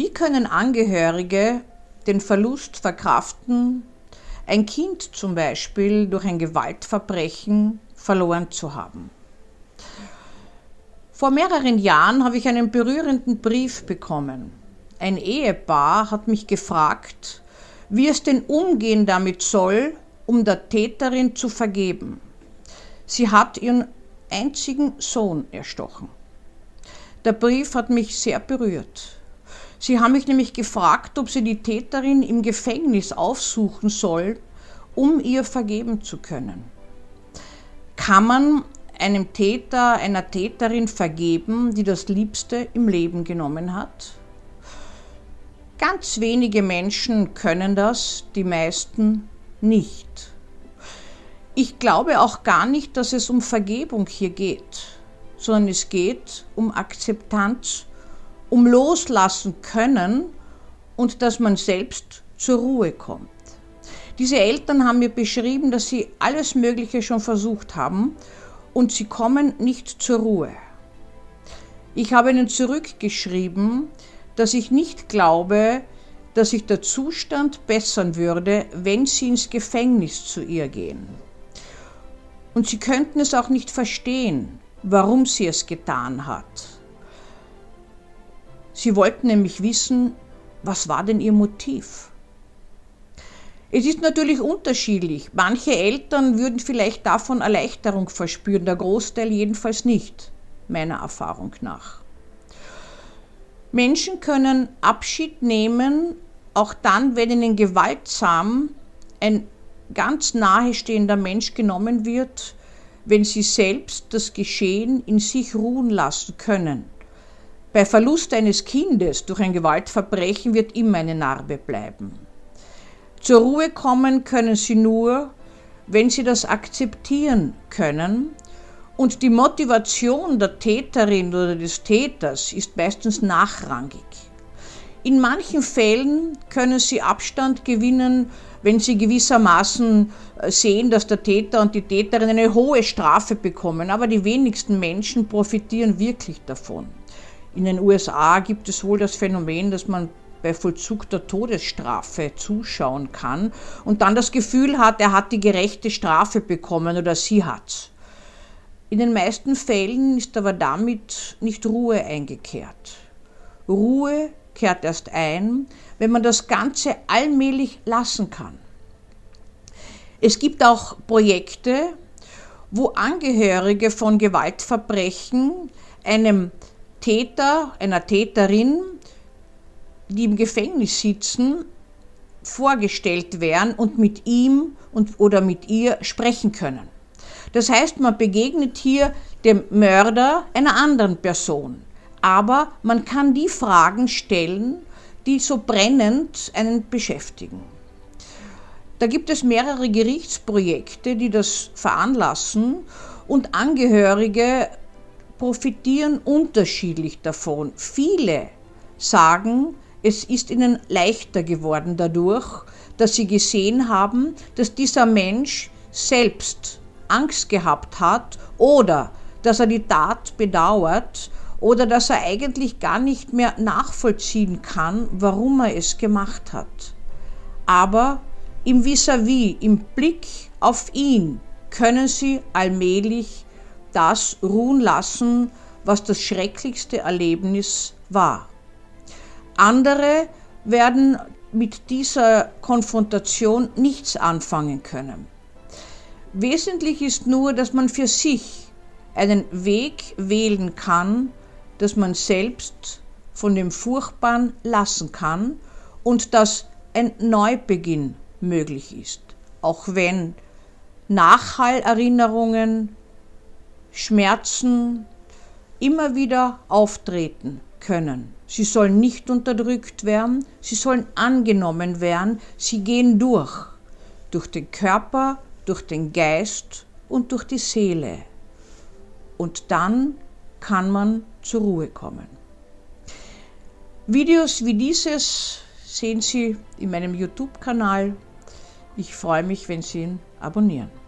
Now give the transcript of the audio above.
Wie können Angehörige den Verlust verkraften, ein Kind zum Beispiel durch ein Gewaltverbrechen verloren zu haben? Vor mehreren Jahren habe ich einen berührenden Brief bekommen. Ein Ehepaar hat mich gefragt, wie es denn umgehen damit soll, um der Täterin zu vergeben. Sie hat ihren einzigen Sohn erstochen. Der Brief hat mich sehr berührt. Sie haben mich nämlich gefragt, ob sie die Täterin im Gefängnis aufsuchen soll, um ihr vergeben zu können. Kann man einem Täter, einer Täterin vergeben, die das Liebste im Leben genommen hat? Ganz wenige Menschen können das, die meisten nicht. Ich glaube auch gar nicht, dass es um Vergebung hier geht, sondern es geht um Akzeptanz, um loslassen können und dass man selbst zur Ruhe kommt. Diese Eltern haben mir beschrieben, dass sie alles Mögliche schon versucht haben und sie kommen nicht zur Ruhe. Ich habe ihnen zurückgeschrieben, dass ich nicht glaube, dass sich der Zustand bessern würde, wenn sie ins Gefängnis zu ihr gehen. Und sie könnten es auch nicht verstehen, warum sie es getan hat. Sie wollten nämlich wissen, was war denn ihr Motiv? Es ist natürlich unterschiedlich. Manche Eltern würden vielleicht davon Erleichterung verspüren, der Großteil jedenfalls nicht, meiner Erfahrung nach. Menschen können Abschied nehmen, auch dann, wenn ihnen gewaltsam ein ganz nahestehender Mensch genommen wird, wenn sie selbst das Geschehen in sich ruhen lassen können. Bei Verlust eines Kindes durch ein Gewaltverbrechen wird immer eine Narbe bleiben. Zur Ruhe kommen können sie nur, wenn sie das akzeptieren können und die Motivation der Täterin oder des Täters ist meistens nachrangig. In manchen Fällen können sie Abstand gewinnen, wenn sie gewissermaßen äh, sehen, dass der Täter und die Täterin eine hohe Strafe bekommen. Aber die wenigsten Menschen profitieren wirklich davon. In den USA gibt es wohl das Phänomen, dass man bei Vollzug der Todesstrafe zuschauen kann und dann das Gefühl hat, er hat die gerechte Strafe bekommen oder sie hat. In den meisten Fällen ist aber damit nicht Ruhe eingekehrt. Ruhe kehrt erst ein, wenn man das Ganze allmählich lassen kann. Es gibt auch Projekte, wo Angehörige von Gewaltverbrechen einem Täter, einer Täterin, die im Gefängnis sitzen, vorgestellt werden und mit ihm und, oder mit ihr sprechen können. Das heißt, man begegnet hier dem Mörder einer anderen Person aber man kann die Fragen stellen, die so brennend einen beschäftigen. Da gibt es mehrere Gerichtsprojekte, die das veranlassen und Angehörige profitieren unterschiedlich davon. Viele sagen, es ist ihnen leichter geworden dadurch, dass sie gesehen haben, dass dieser Mensch selbst Angst gehabt hat oder dass er die Tat bedauert oder dass er eigentlich gar nicht mehr nachvollziehen kann, warum er es gemacht hat. Aber im vis-à-vis, -vis, im Blick auf ihn, können sie allmählich das ruhen lassen, was das schrecklichste Erlebnis war. Andere werden mit dieser Konfrontation nichts anfangen können. Wesentlich ist nur, dass man für sich einen Weg wählen kann, dass man selbst von dem Furchtbaren lassen kann und dass ein Neubeginn möglich ist, auch wenn Nachhallerinnerungen, Schmerzen immer wieder auftreten können. Sie sollen nicht unterdrückt werden, sie sollen angenommen werden, sie gehen durch, durch den Körper, durch den Geist und durch die Seele. Und dann kann man zur Ruhe kommen. Videos wie dieses sehen Sie in meinem YouTube-Kanal. Ich freue mich, wenn Sie ihn abonnieren.